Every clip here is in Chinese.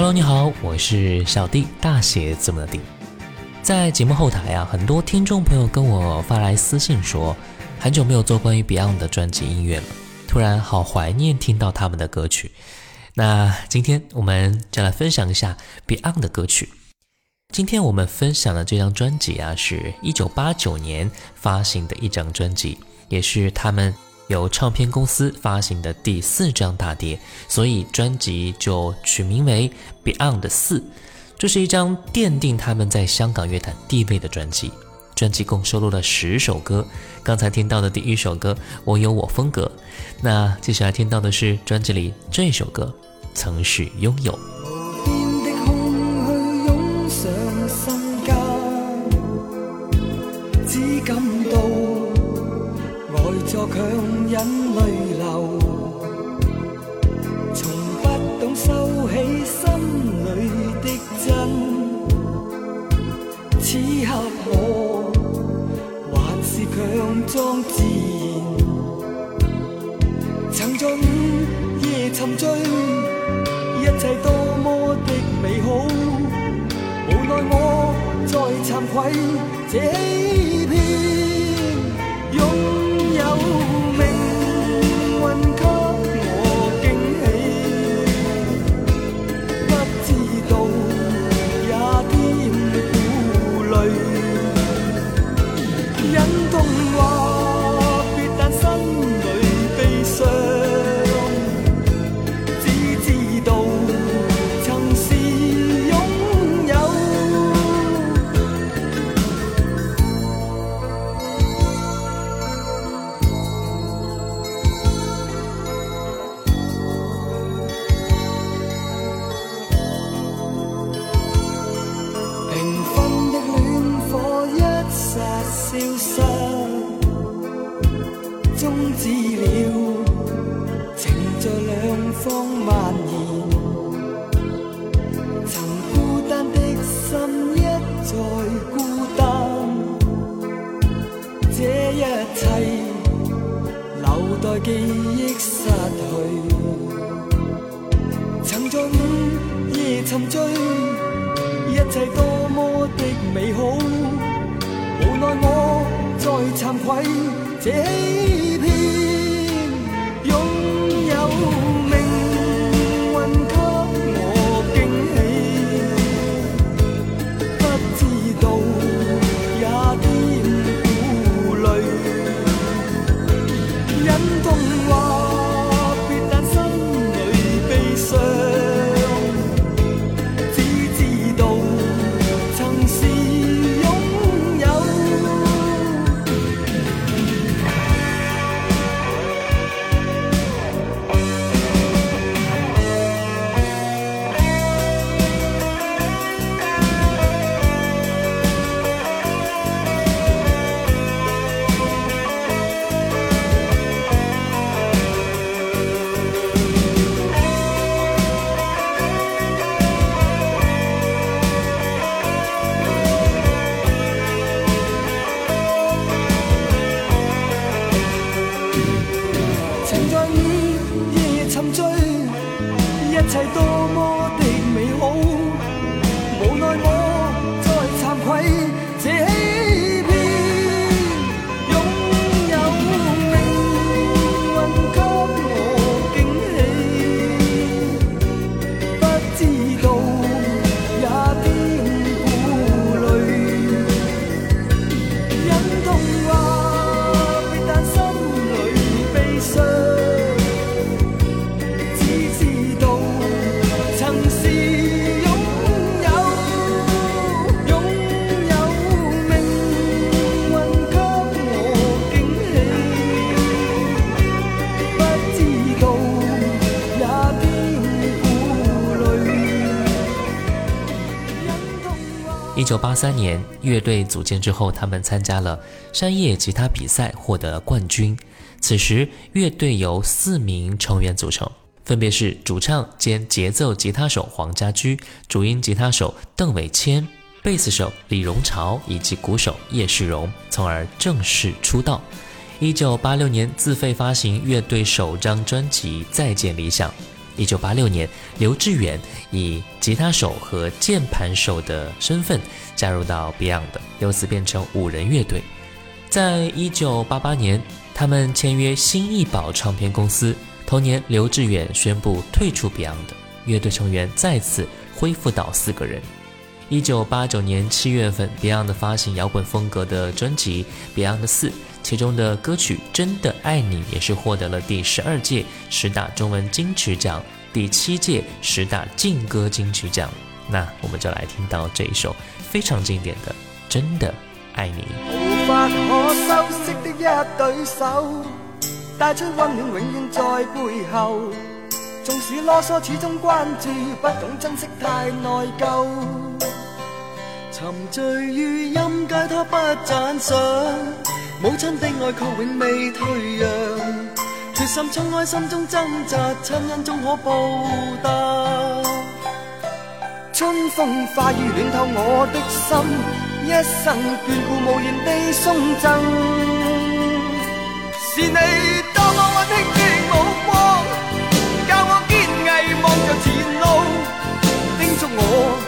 Hello，你好，我是小 D，大写字母的 D。在节目后台啊，很多听众朋友跟我发来私信说，很久没有做关于 Beyond 的专辑音乐了，突然好怀念听到他们的歌曲。那今天我们就来分享一下 Beyond 的歌曲。今天我们分享的这张专辑啊，是一九八九年发行的一张专辑，也是他们。由唱片公司发行的第四张大碟，所以专辑就取名为《Beyond 四》。这是一张奠定他们在香港乐坛地位的专辑。专辑共收录了十首歌。刚才听到的第一首歌《我有我风格》，那接下来听到的是专辑里这首歌《曾是拥有》。眼泪流，从不懂收起心里的真。此刻我还是强装自然。曾在午夜沉醉，一切多么的美好，无奈我再惭愧。这一九八三年，乐队组建之后，他们参加了山叶吉他比赛，获得冠军。此时，乐队由四名成员组成，分别是主唱兼节奏吉他手黄家驹，主音吉他手邓伟谦、贝斯手李荣潮，以及鼓手叶世荣，从而正式出道。一九八六年，自费发行乐队首张专辑《再见理想》。一九八六年，刘志远以吉他手和键盘手的身份加入到 Beyond，由此变成五人乐队。在一九八八年，他们签约新艺宝唱片公司。同年，刘志远宣布退出 Beyond，乐队成员再次恢复到四个人。一九八九年七月份，Beyond 发行摇滚风格的专辑《Beyond 四》。其中的歌曲真的爱你也是获得了第十二届十大中文金曲奖第七届十大劲歌金曲奖那我们就来听到这一首非常经典的真的爱你无法可收拾的一对手带出温暖永远在背后纵使啰嗦始终关注不懂珍惜太内疚沉醉于音阶他不赞赏母亲的爱却永未退让，决心冲开心中挣扎，亲恩终可报答。春风化雨暖透我的心，一生眷顾无言地送赠。是你多么温馨的目光，教我坚毅望着前路，叮嘱我。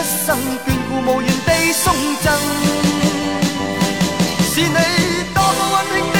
一生眷顾，无言地送赠，是你多么温馨。的。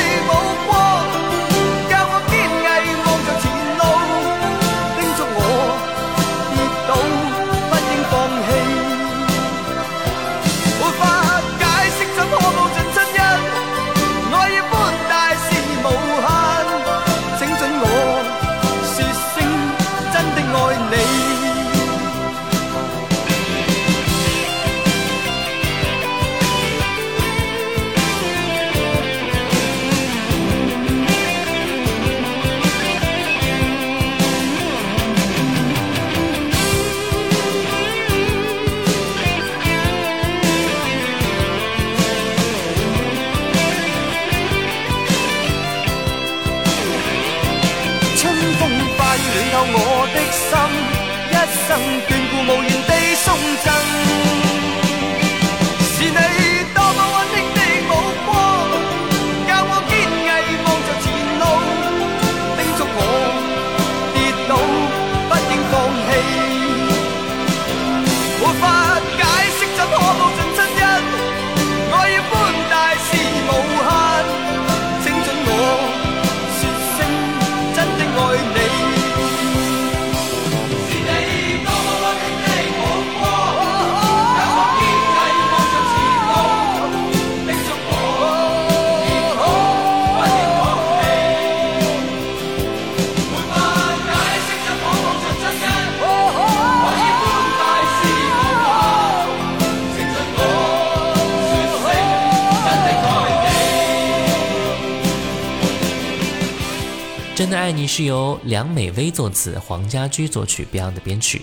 是由梁美薇作词，黄家驹作曲，Beyond 的编曲。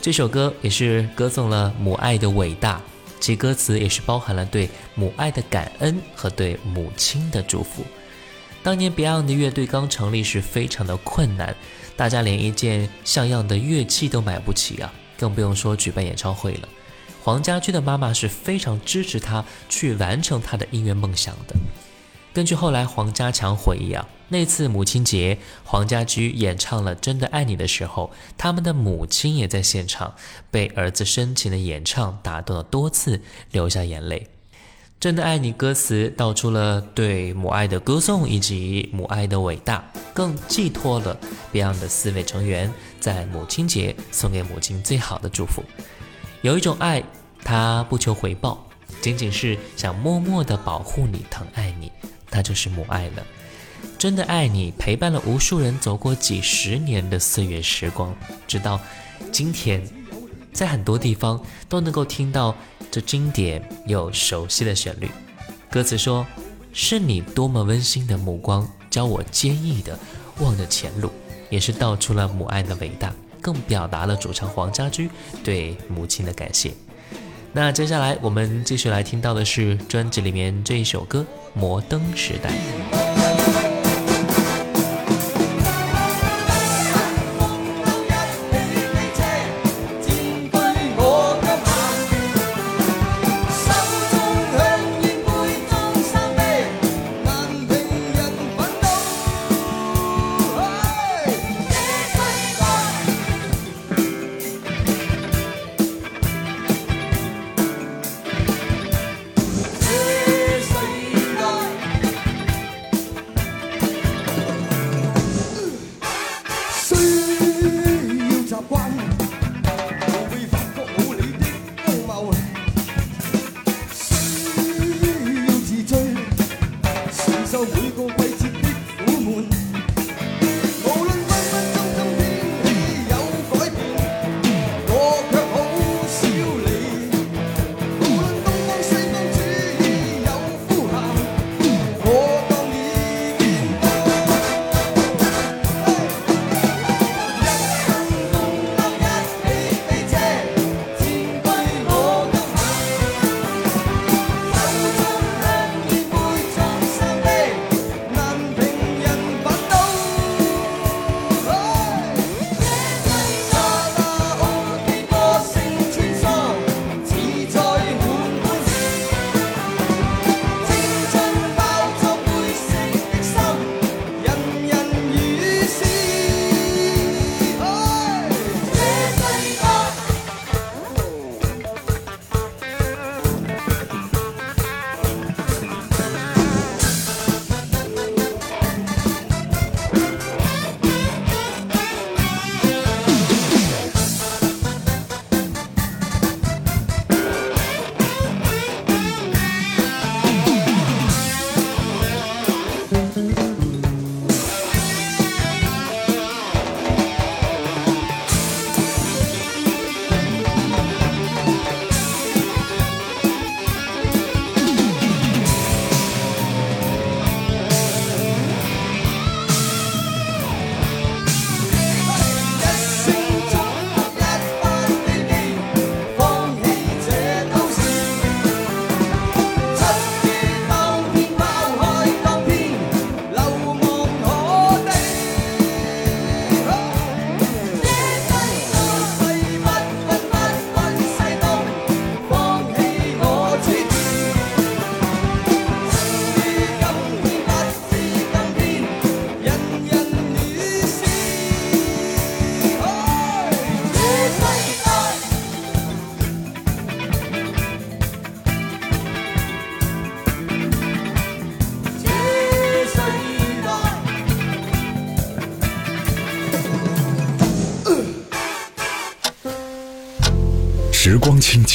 这首歌也是歌颂了母爱的伟大，其歌词也是包含了对母爱的感恩和对母亲的祝福。当年 Beyond 的乐队刚成立时，非常的困难，大家连一件像样的乐器都买不起啊，更不用说举办演唱会了。黄家驹的妈妈是非常支持他去完成他的音乐梦想的。根据后来黄家强回忆，啊，那次母亲节，黄家驹演唱了《真的爱你》的时候，他们的母亲也在现场，被儿子深情的演唱打动了多次，流下眼泪。《真的爱你》歌词道出了对母爱的歌颂以及母爱的伟大，更寄托了 Beyond 的四位成员在母亲节送给母亲最好的祝福。有一种爱，它不求回报，仅仅是想默默地保护你、疼爱你。那就是母爱了，真的爱你，陪伴了无数人走过几十年的岁月时光，直到今天，在很多地方都能够听到这经典又熟悉的旋律。歌词说：“是你多么温馨的目光，教我坚毅的望着前路。”也是道出了母爱的伟大，更表达了主唱黄家驹对母亲的感谢。那接下来我们继续来听到的是专辑里面这一首歌《摩登时代》。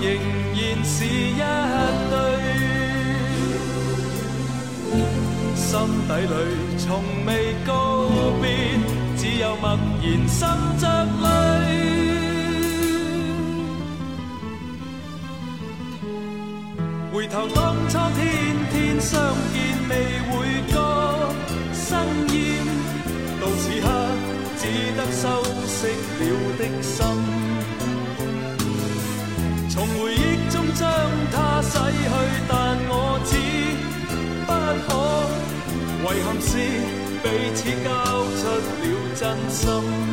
仍然是一对，心底里从未告别，只有默然心着泪。回头当初天天相见，未会觉生厌，到此刻只得收拾了的心。从回忆中将它洗去，但我只不可。遗憾是彼此交出了真心。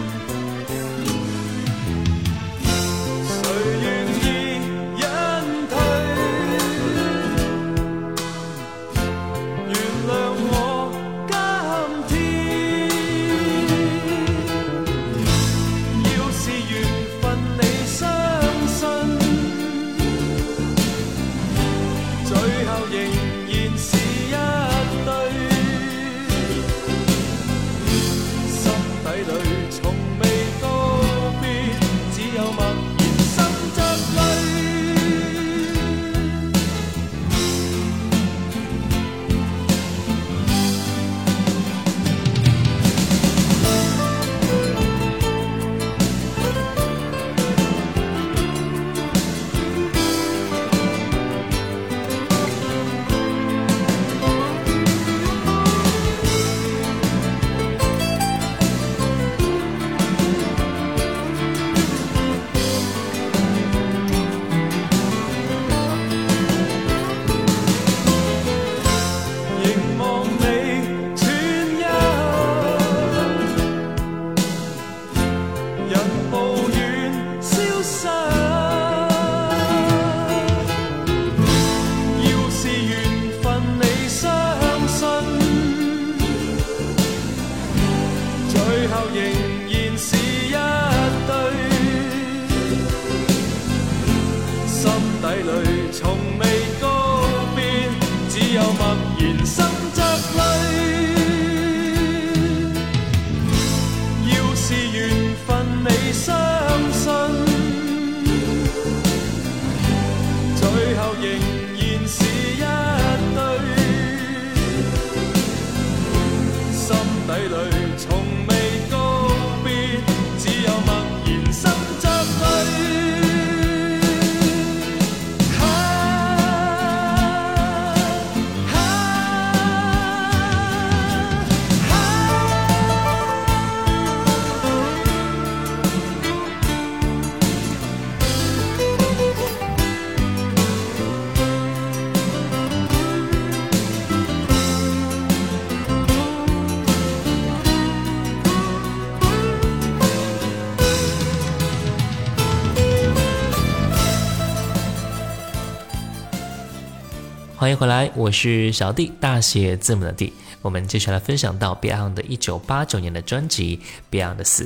回来，我是小 D，大写字母的 D。我们接下来分享到 Beyond 的一九八九年的专辑《Beyond 四》。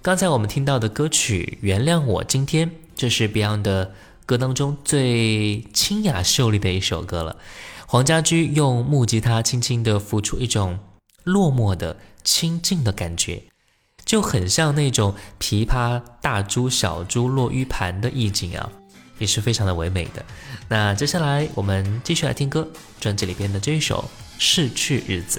刚才我们听到的歌曲《原谅我》，今天这是 Beyond 的歌当中最清雅秀丽的一首歌了。黄家驹用木吉他轻轻地浮出一种落寞的清静的感觉，就很像那种琵琶大珠小珠落玉盘的意境啊。也是非常的唯美的。那接下来我们继续来听歌，专辑里边的这一首《逝去日子》。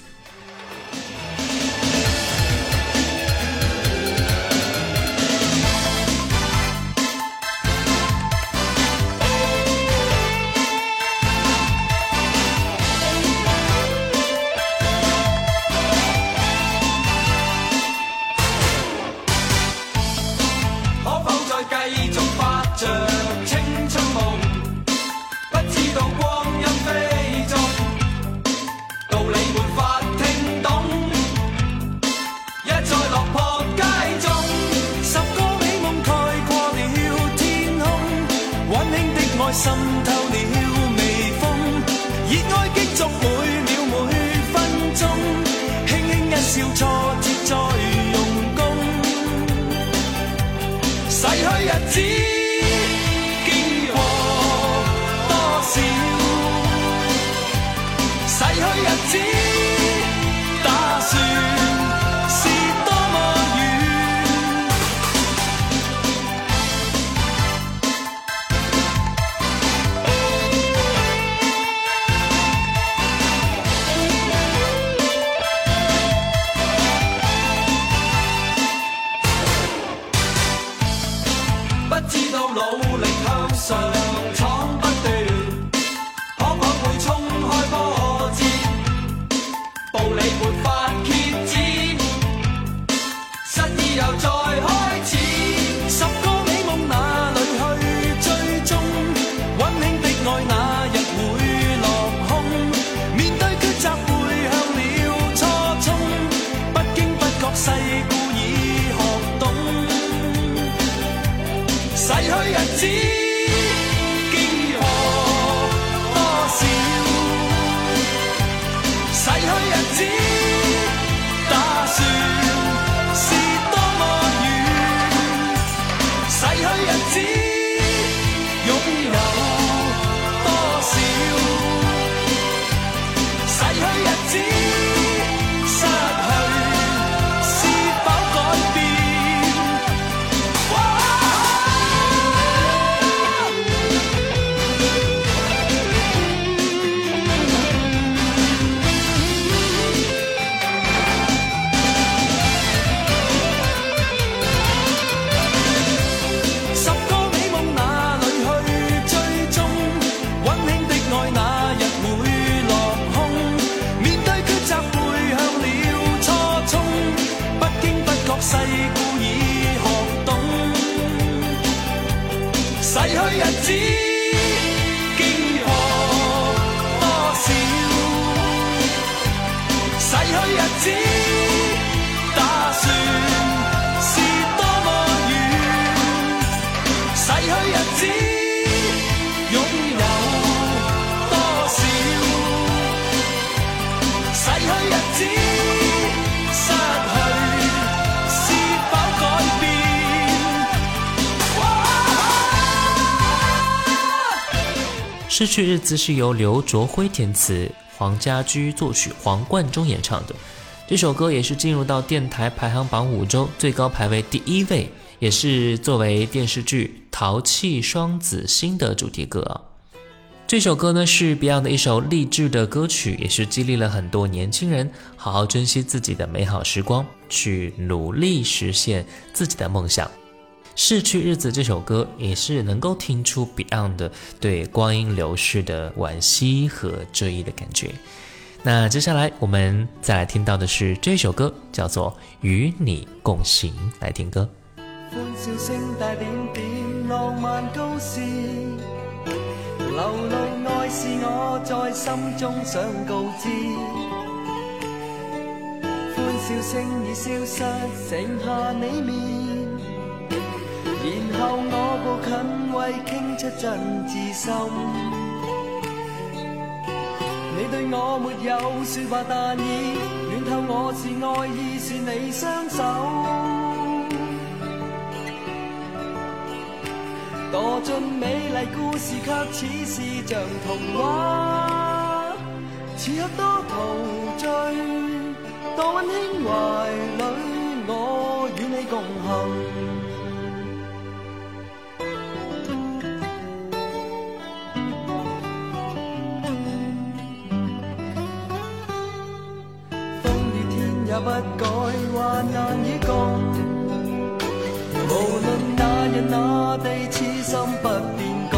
失去日子是由刘卓辉填词，黄家驹作曲，黄贯中演唱的。这首歌也是进入到电台排行榜五周最高排位第一位，也是作为电视剧《淘气双子星》的主题歌。这首歌呢是 Beyond 的一首励志的歌曲，也是激励了很多年轻人好好珍惜自己的美好时光，去努力实现自己的梦想。逝去日子这首歌也是能够听出 Beyond 的对光阴流逝的惋惜和追忆的感觉。那接下来我们再来听到的是这首歌，叫做《与你共行》。来听歌。然后我步近，为倾出真挚心。你对我没有说话，但已暖透我是爱意，是你双手。堕进美丽故事，却似是像童话，此刻多陶醉，多温馨怀里，我与你共行。也不改，话难以讲。无论那日那地，痴心不变改。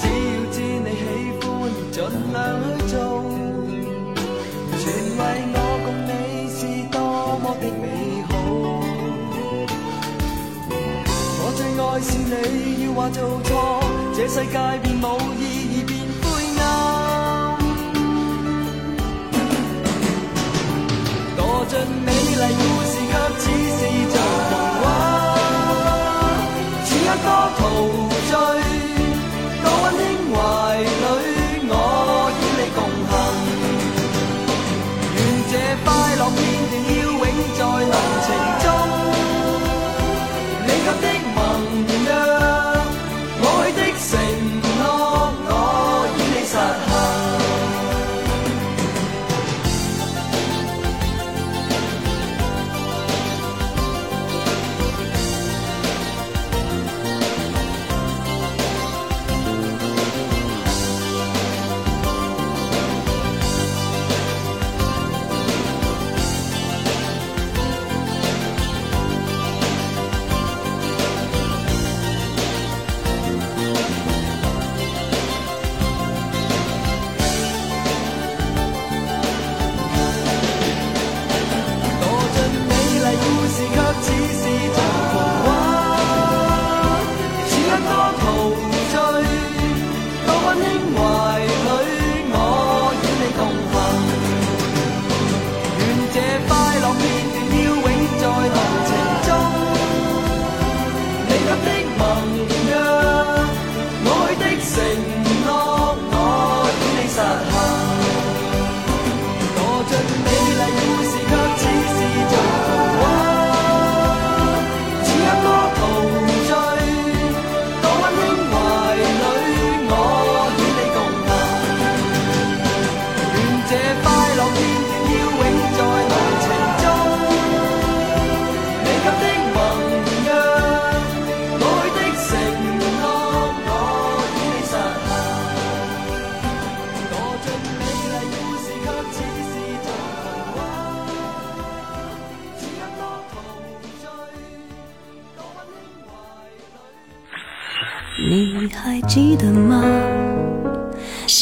只要知你喜欢，尽量去做。全为我共你是多么的美好。我最爱是你要话做错，这世界变无。多逃。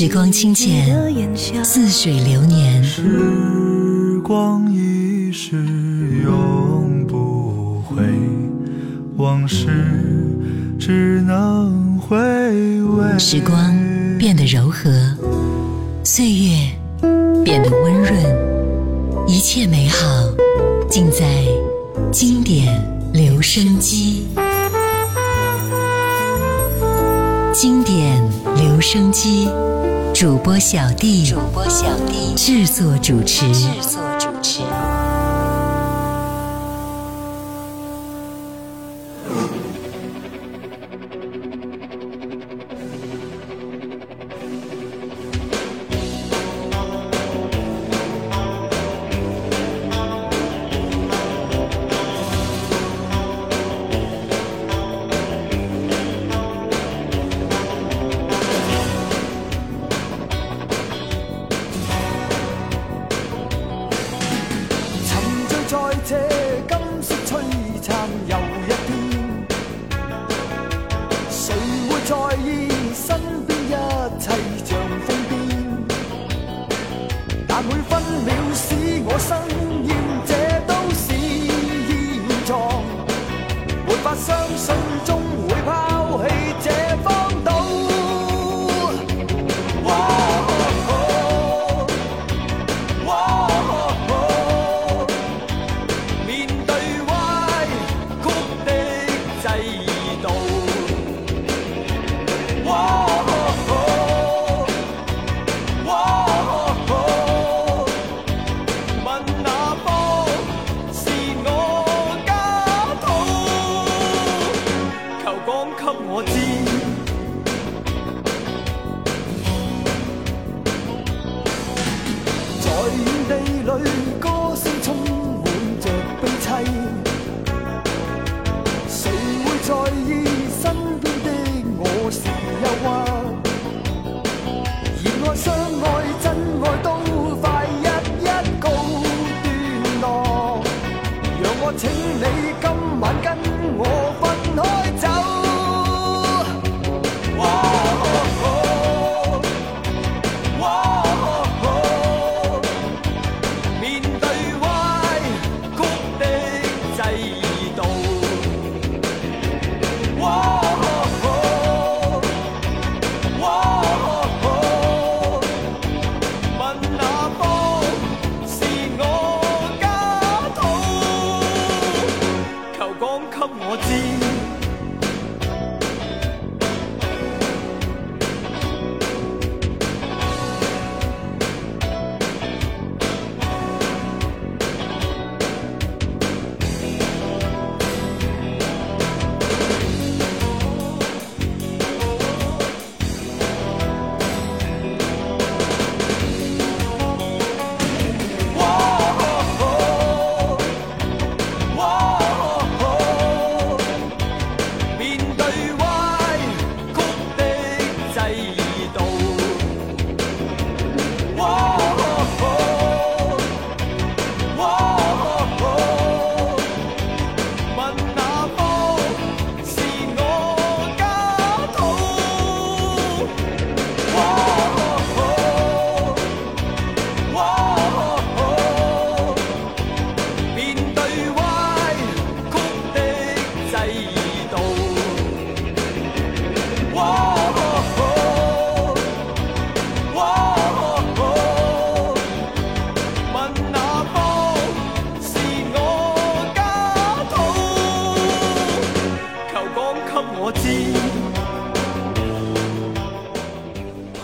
时光清浅，似水流年。时光逝永不回，回往事只能味。时光变得柔和，岁月变得温润，一切美好尽在经典留声机。经典留声机。主播小弟，主播小弟制作主持。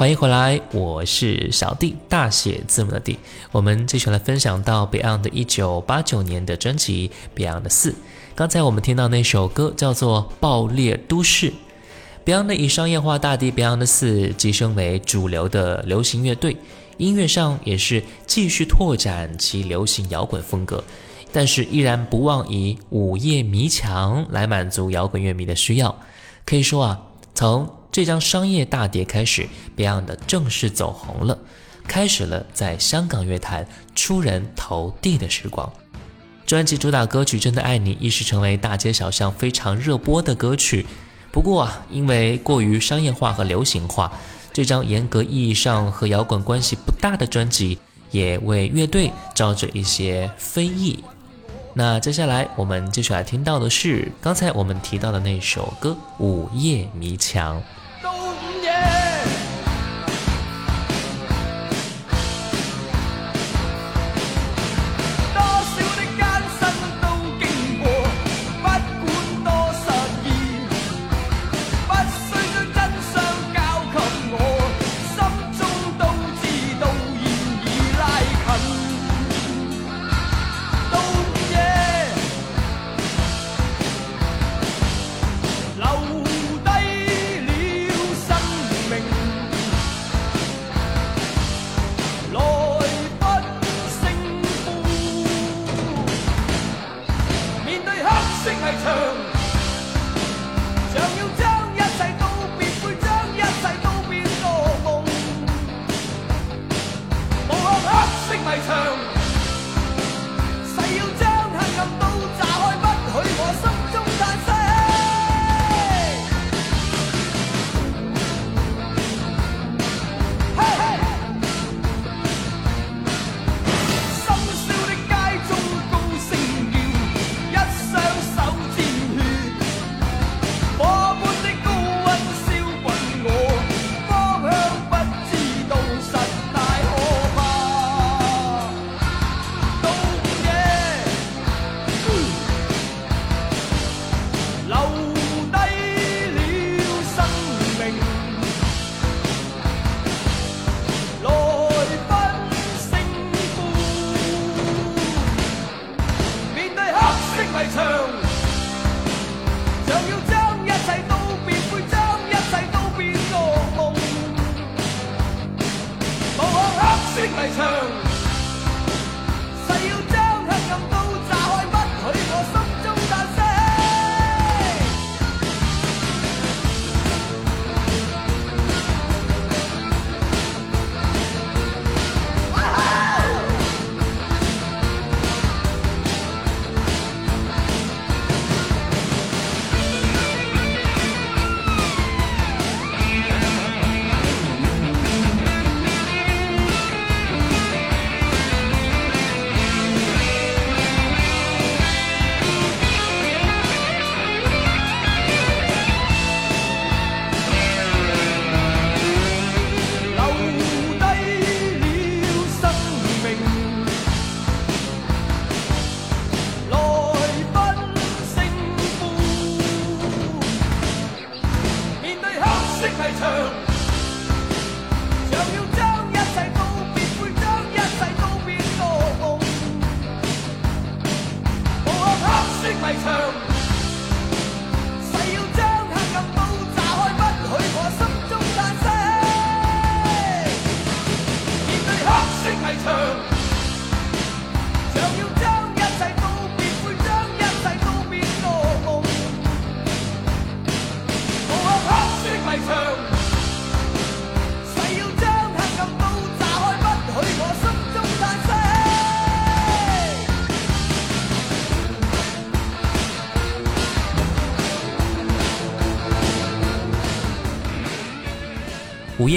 欢迎回来，我是小 D，大写字母的 D。我们继续来分享到 Beyond 的一九八九年的专辑《Beyond 四》。刚才我们听到那首歌叫做《爆裂都市》。Beyond 以商业化大地 Beyond 四》晋升为主流的流行乐队，音乐上也是继续拓展其流行摇滚风格，但是依然不忘以午夜迷墙来满足摇滚乐迷的需要。可以说啊，从这张商业大碟开始，Beyond 的正式走红了，开始了在香港乐坛出人头地的时光。专辑主打歌曲《真的爱你》一时成为大街小巷非常热播的歌曲。不过啊，因为过于商业化和流行化，这张严格意义上和摇滚关系不大的专辑，也为乐队招致一些非议。那接下来我们继续来听到的是刚才我们提到的那首歌《午夜迷墙》。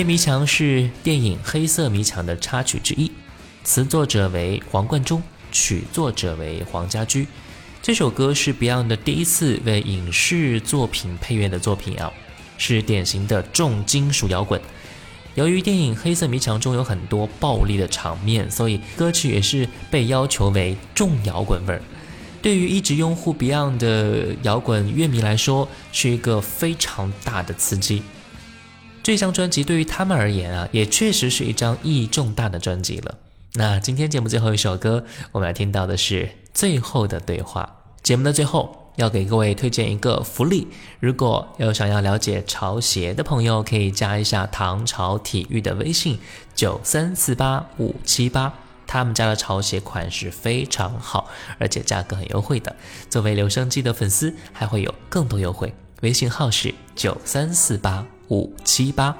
《迷墙》是电影《黑色迷墙》的插曲之一，词作者为黄贯中，曲作者为黄家驹。这首歌是 Beyond 第一次为影视作品配乐的作品啊，是典型的重金属摇滚。由于电影《黑色迷墙》中有很多暴力的场面，所以歌曲也是被要求为重摇滚味儿。对于一直拥护 Beyond 的摇滚乐迷来说，是一个非常大的刺激。这张专辑对于他们而言啊，也确实是一张意义重大的专辑了。那今天节目最后一首歌，我们要听到的是《最后的对话》。节目的最后要给各位推荐一个福利，如果有想要了解潮鞋的朋友，可以加一下唐朝体育的微信：九三四八五七八。他们家的潮鞋款式非常好，而且价格很优惠的。作为留声机的粉丝，还会有更多优惠。微信号是九三四八。五七八，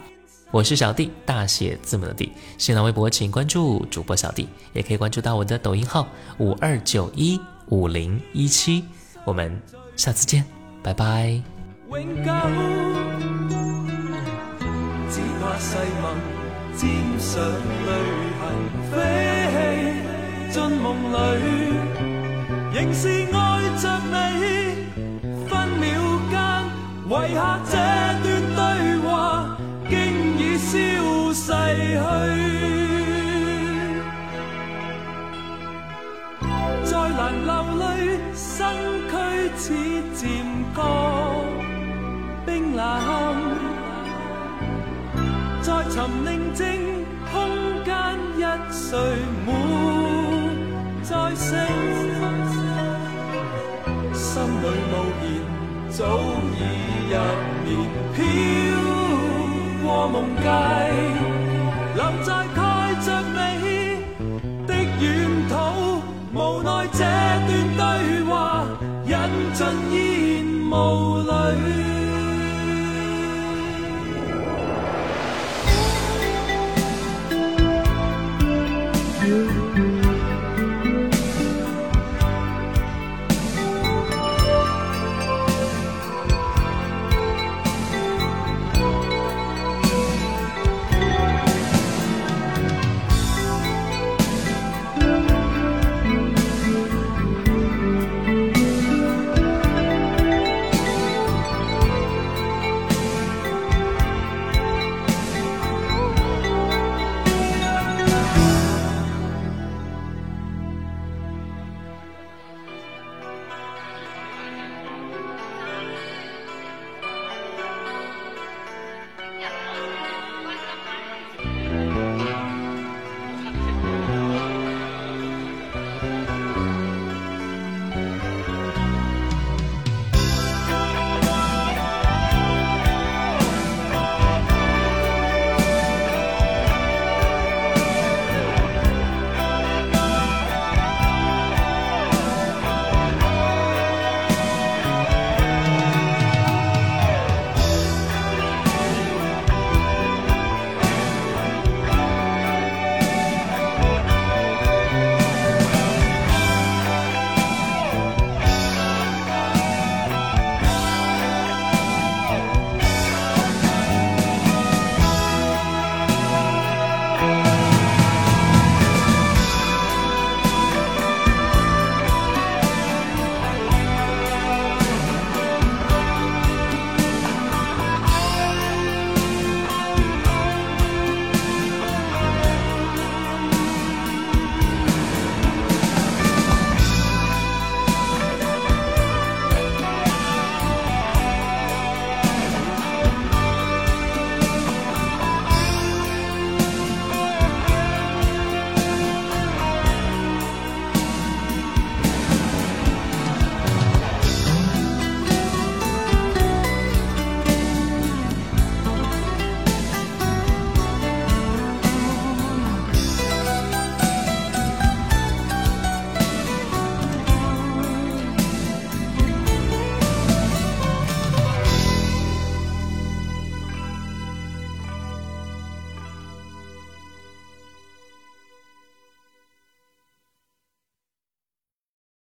我是小弟，大写字母的弟。新浪微博请关注主播小弟，也可以关注到我的抖音号五二九一五零一七。我们下次见，拜拜。消逝去，再难流泪，身躯似渐觉冰冷。再寻宁静空间，一睡没再醒，心里无言。早梦界留在盖着你的远土，无奈。